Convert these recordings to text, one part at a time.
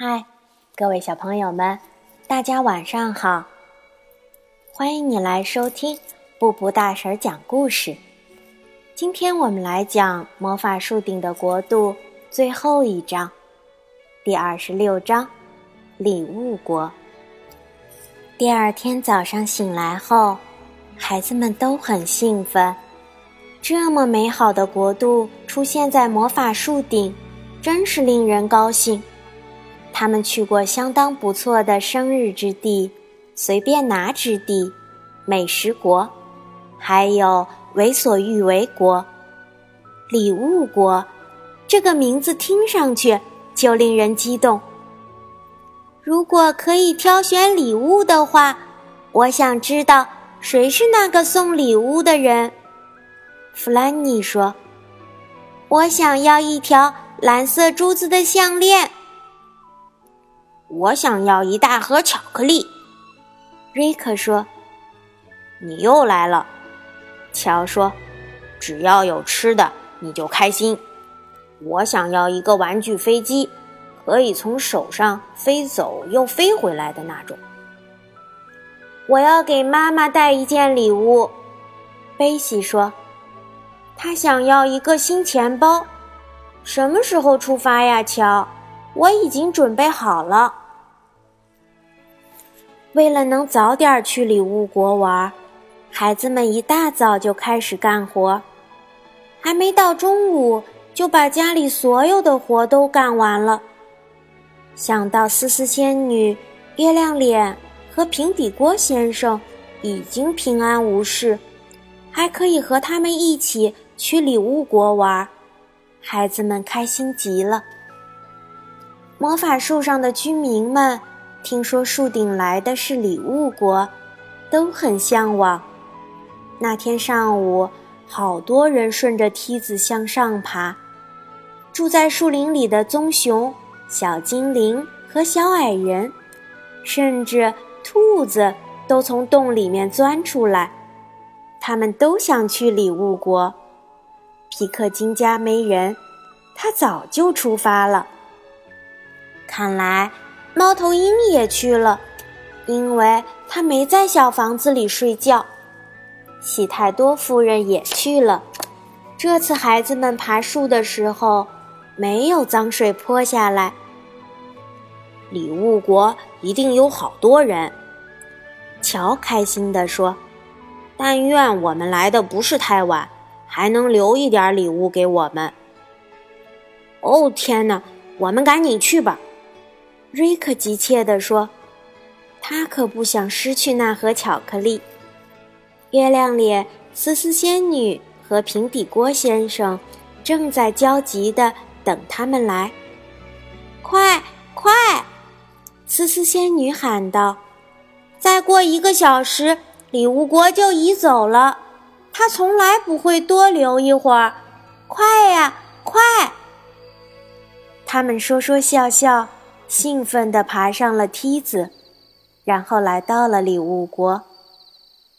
嗨，各位小朋友们，大家晚上好！欢迎你来收听布布大婶讲故事。今天我们来讲《魔法树顶的国度》最后一章，第二十六章《礼物国》。第二天早上醒来后，孩子们都很兴奋。这么美好的国度出现在魔法树顶，真是令人高兴。他们去过相当不错的生日之地、随便拿之地、美食国，还有为所欲为国、礼物国。这个名字听上去就令人激动。如果可以挑选礼物的话，我想知道谁是那个送礼物的人。弗兰妮说：“我想要一条蓝色珠子的项链。”我想要一大盒巧克力，瑞克说：“你又来了。”乔说：“只要有吃的，你就开心。”我想要一个玩具飞机，可以从手上飞走又飞回来的那种。我要给妈妈带一件礼物，贝西说：“她想要一个新钱包。”什么时候出发呀，乔？我已经准备好了。为了能早点去礼物国玩，孩子们一大早就开始干活，还没到中午就把家里所有的活都干完了。想到思思仙女、月亮脸和平底锅先生已经平安无事，还可以和他们一起去礼物国玩，孩子们开心极了。魔法树上的居民们听说树顶来的是礼物国，都很向往。那天上午，好多人顺着梯子向上爬。住在树林里的棕熊、小精灵和小矮人，甚至兔子都从洞里面钻出来。他们都想去礼物国。皮克金家没人，他早就出发了。看来，猫头鹰也去了，因为他没在小房子里睡觉。喜太多夫人也去了。这次孩子们爬树的时候，没有脏水泼下来。礼物国一定有好多人，乔开心地说：“但愿我们来的不是太晚，还能留一点礼物给我们。”哦，天哪！我们赶紧去吧。瑞克急切地说：“他可不想失去那盒巧克力。”月亮脸、思思仙女和平底锅先生正在焦急地等他们来。快快！思思仙女喊道：“再过一个小时，礼物国就移走了。他从来不会多留一会儿。快呀，快！”他们说说笑笑。兴奋地爬上了梯子，然后来到了礼物国。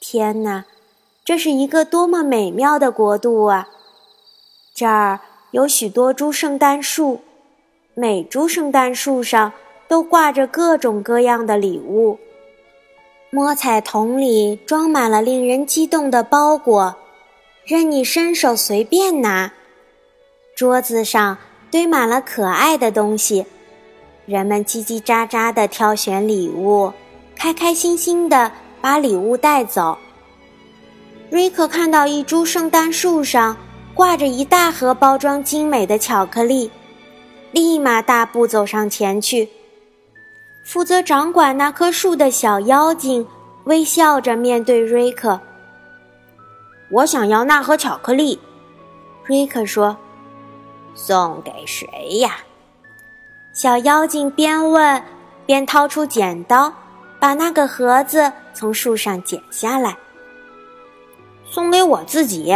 天哪，这是一个多么美妙的国度啊！这儿有许多株圣诞树，每株圣诞树上都挂着各种各样的礼物。摸彩桶里装满了令人激动的包裹，任你伸手随便拿。桌子上堆满了可爱的东西。人们叽叽喳喳地挑选礼物，开开心心地把礼物带走。瑞克看到一株圣诞树上挂着一大盒包装精美的巧克力，立马大步走上前去。负责掌管那棵树的小妖精微笑着面对瑞克：“我想要那盒巧克力。”瑞克说：“送给谁呀？”小妖精边问边掏出剪刀，把那个盒子从树上剪下来，送给我自己。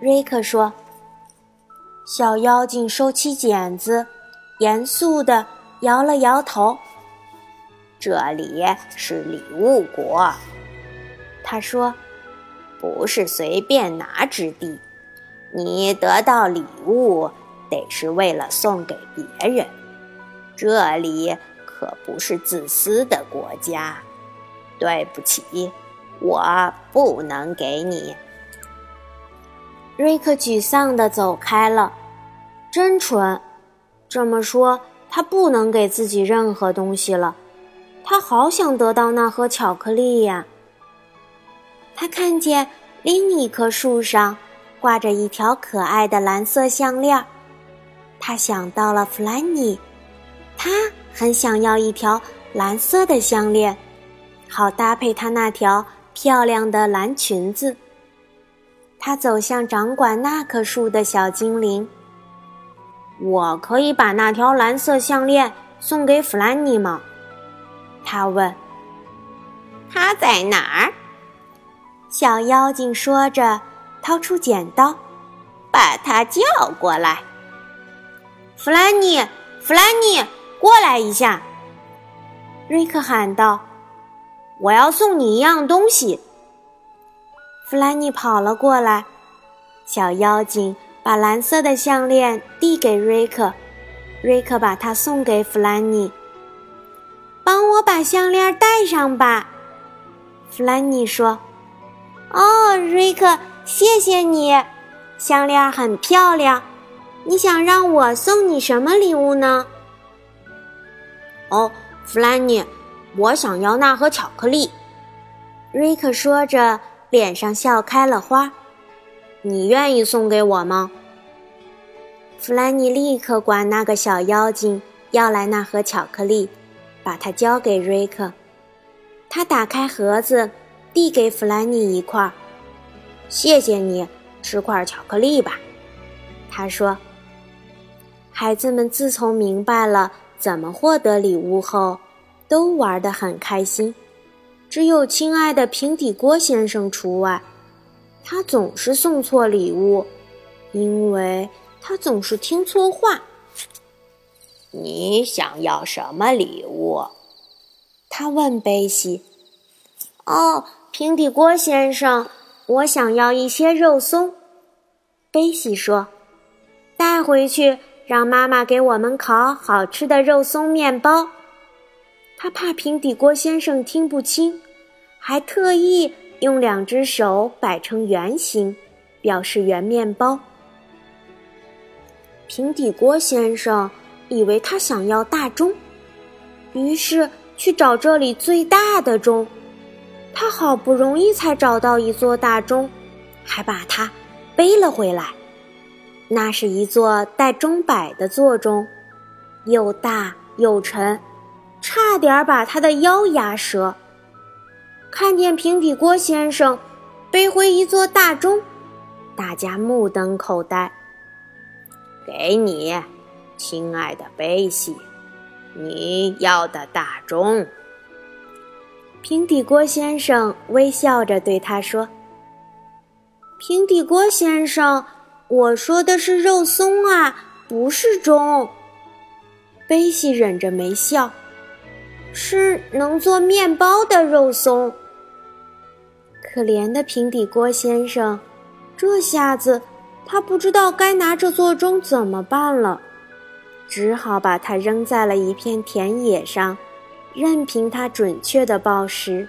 瑞克说。小妖精收起剪子，严肃地摇了摇头。这里是礼物国，他说，不是随便拿之地。你得到礼物。得是为了送给别人，这里可不是自私的国家。对不起，我不能给你。瑞克沮丧地走开了，真蠢。这么说，他不能给自己任何东西了。他好想得到那盒巧克力呀！他看见另一棵树上挂着一条可爱的蓝色项链，他想到了弗兰妮，他很想要一条蓝色的项链，好搭配他那条漂亮的蓝裙子。他走向掌管那棵树的小精灵。我可以把那条蓝色项链送给弗兰妮吗？他问：“他在哪儿？”小妖精说着，掏出剪刀，把他叫过来。弗兰妮，弗兰妮，过来一下！瑞克喊道：“我要送你一样东西。”弗兰妮跑了过来，小妖精把蓝色的项链递给瑞克，瑞克把它送给弗兰妮。帮我把项链戴上吧，弗兰妮说。“哦，瑞克，谢谢你，项链很漂亮。你想让我送你什么礼物呢？”“哦，弗兰妮，我想要那盒巧克力。”瑞克说着，脸上笑开了花。“你愿意送给我吗？”弗兰妮立刻管那个小妖精要来那盒巧克力。把它交给瑞克，他打开盒子，递给弗兰妮一块儿。谢谢你，吃块巧克力吧。他说。孩子们自从明白了怎么获得礼物后，都玩得很开心。只有亲爱的平底锅先生除外，他总是送错礼物，因为他总是听错话。你想要什么礼物？他问贝西。“哦，平底锅先生，我想要一些肉松。”贝西说，“带回去让妈妈给我们烤好吃的肉松面包。”他怕平底锅先生听不清，还特意用两只手摆成圆形，表示圆面包。平底锅先生。以为他想要大钟，于是去找这里最大的钟。他好不容易才找到一座大钟，还把它背了回来。那是一座带钟摆的座钟，又大又沉，差点把他的腰压折。看见平底锅先生背回一座大钟，大家目瞪口呆。给你。亲爱的贝西，你要的大钟。平底锅先生微笑着对他说：“平底锅先生，我说的是肉松啊，不是钟。”贝西忍着没笑，是能做面包的肉松。可怜的平底锅先生，这下子他不知道该拿这座钟怎么办了。只好把它扔在了一片田野上，任凭它准确的报时。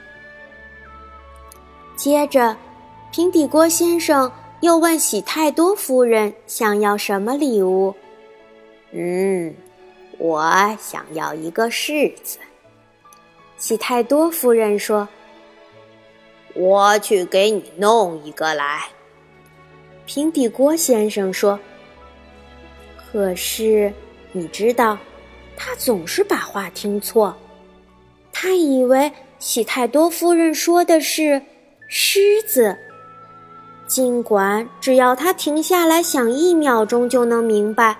接着，平底锅先生又问喜太多夫人想要什么礼物。嗯，我想要一个柿子。喜太多夫人说：“我去给你弄一个来。”平底锅先生说：“可是。”你知道，他总是把话听错。他以为喜太多夫人说的是狮子，尽管只要他停下来想一秒钟就能明白，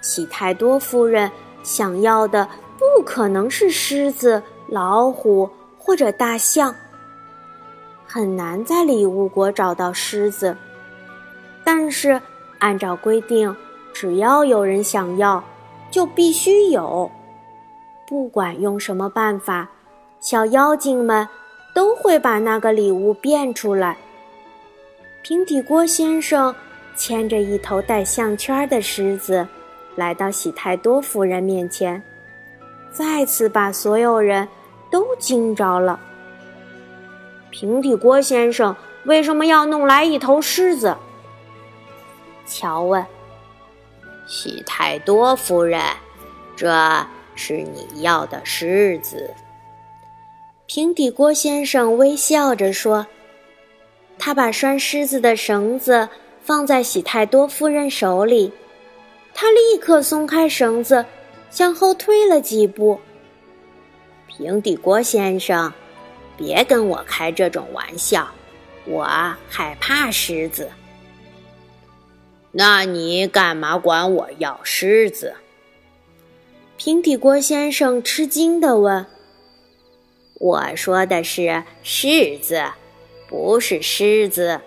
喜太多夫人想要的不可能是狮子、老虎或者大象。很难在礼物国找到狮子，但是按照规定，只要有人想要。就必须有，不管用什么办法，小妖精们都会把那个礼物变出来。平底锅先生牵着一头带项圈的狮子，来到喜太多夫人面前，再次把所有人都惊着了。平底锅先生为什么要弄来一头狮子？乔问。喜太多夫人，这是你要的狮子。平底锅先生微笑着说：“他把拴狮子的绳子放在喜太多夫人手里，他立刻松开绳子，向后退了几步。平底锅先生，别跟我开这种玩笑，我害怕狮子。那你干嘛管我要狮子？”平底锅先生吃惊地问。我说的是柿子，不是狮子。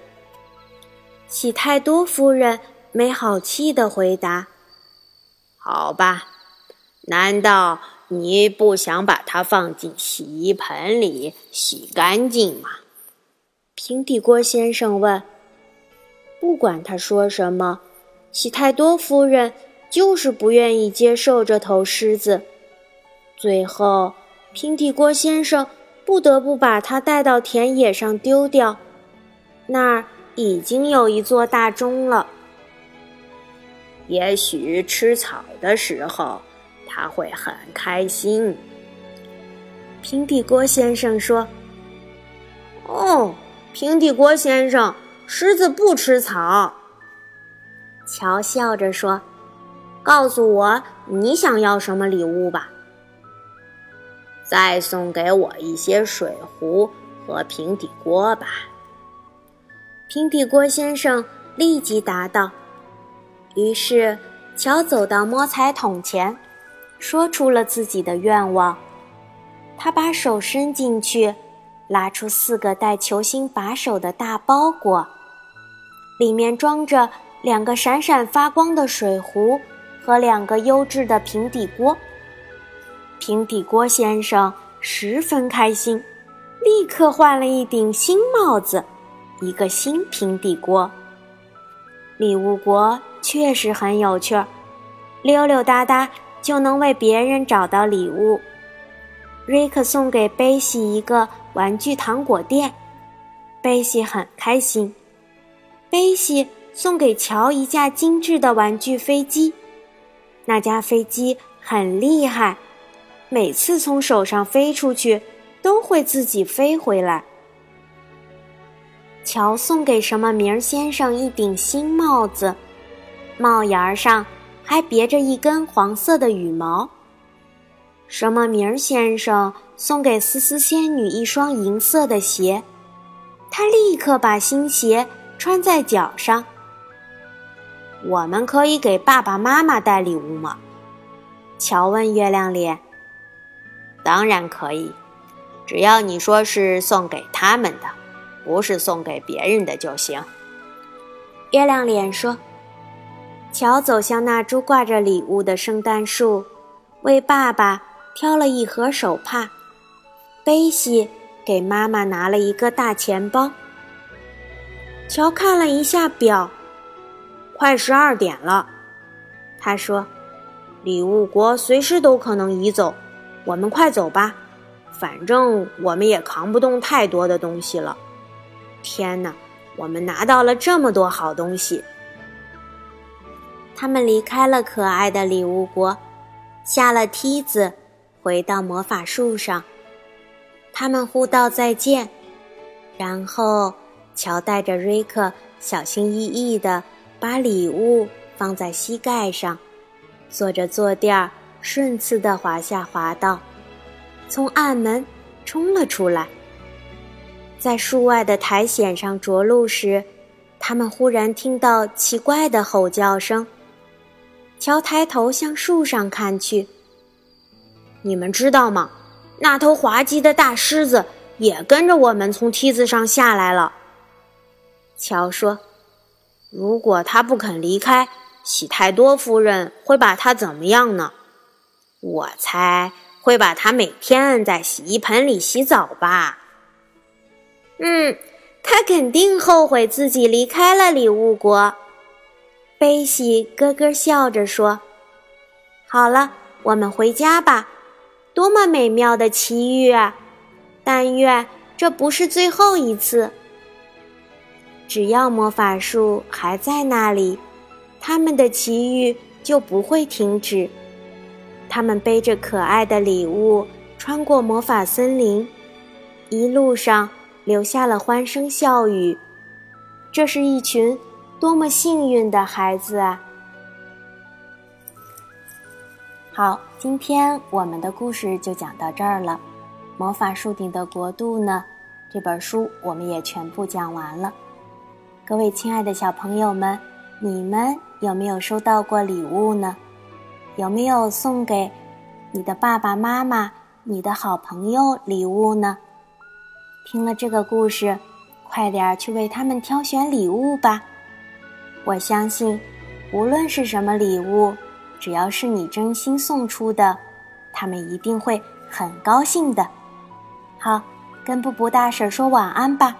喜太多夫人没好气的回答：“好吧，难道你不想把它放进洗衣盆里洗干净吗？”平底锅先生问。不管他说什么，喜太多夫人就是不愿意接受这头狮子。最后。平底锅先生不得不把它带到田野上丢掉，那儿已经有一座大钟了。也许吃草的时候他会很开心。平底锅先生说：“哦，平底锅先生，狮子不吃草。”乔笑着说：“告诉我你想要什么礼物吧。”再送给我一些水壶和平底锅吧。平底锅先生立即答道。于是，乔走到摸彩桶前，说出了自己的愿望。他把手伸进去，拉出四个带球星把手的大包裹，里面装着两个闪闪发光的水壶和两个优质的平底锅。平底锅先生十分开心，立刻换了一顶新帽子，一个新平底锅。礼物国确实很有趣儿，溜溜达达就能为别人找到礼物。瑞克送给贝西一个玩具糖果店，贝西很开心。贝西送给乔一架精致的玩具飞机，那架飞机很厉害。每次从手上飞出去，都会自己飞回来。乔送给什么名先生一顶新帽子，帽檐上还别着一根黄色的羽毛。什么名先生送给思思仙女一双银色的鞋，她立刻把新鞋穿在脚上。我们可以给爸爸妈妈带礼物吗？乔问月亮脸。当然可以，只要你说是送给他们的，不是送给别人的就行。月亮脸说：“乔走向那株挂着礼物的圣诞树，为爸爸挑了一盒手帕。贝西给妈妈拿了一个大钱包。”乔看了一下表，快十二点了。他说：“礼物国随时都可能移走。”我们快走吧，反正我们也扛不动太多的东西了。天哪，我们拿到了这么多好东西！他们离开了可爱的礼物国，下了梯子，回到魔法树上。他们互道再见，然后乔带着瑞克小心翼翼地把礼物放在膝盖上，坐着坐垫儿。顺次地滑下滑道，从暗门冲了出来。在树外的苔藓上着陆时，他们忽然听到奇怪的吼叫声。乔抬头向树上看去，你们知道吗？那头滑稽的大狮子也跟着我们从梯子上下来了。乔说：“如果他不肯离开，喜太多夫人会把他怎么样呢？”我猜会把它每天摁在洗衣盆里洗澡吧。嗯，他肯定后悔自己离开了礼物国。贝西咯咯笑着说：“好了，我们回家吧。多么美妙的奇遇啊！但愿这不是最后一次。只要魔法树还在那里，他们的奇遇就不会停止。他们背着可爱的礼物，穿过魔法森林，一路上留下了欢声笑语。这是一群多么幸运的孩子啊！好，今天我们的故事就讲到这儿了。魔法树顶的国度呢？这本书我们也全部讲完了。各位亲爱的小朋友们，你们有没有收到过礼物呢？有没有送给你的爸爸妈妈、你的好朋友礼物呢？听了这个故事。快点去为他们挑选礼物吧！我相信，无论是什么礼物，只要是你真心送出的，他们一定会很高兴的。好，跟布布大婶说晚安吧。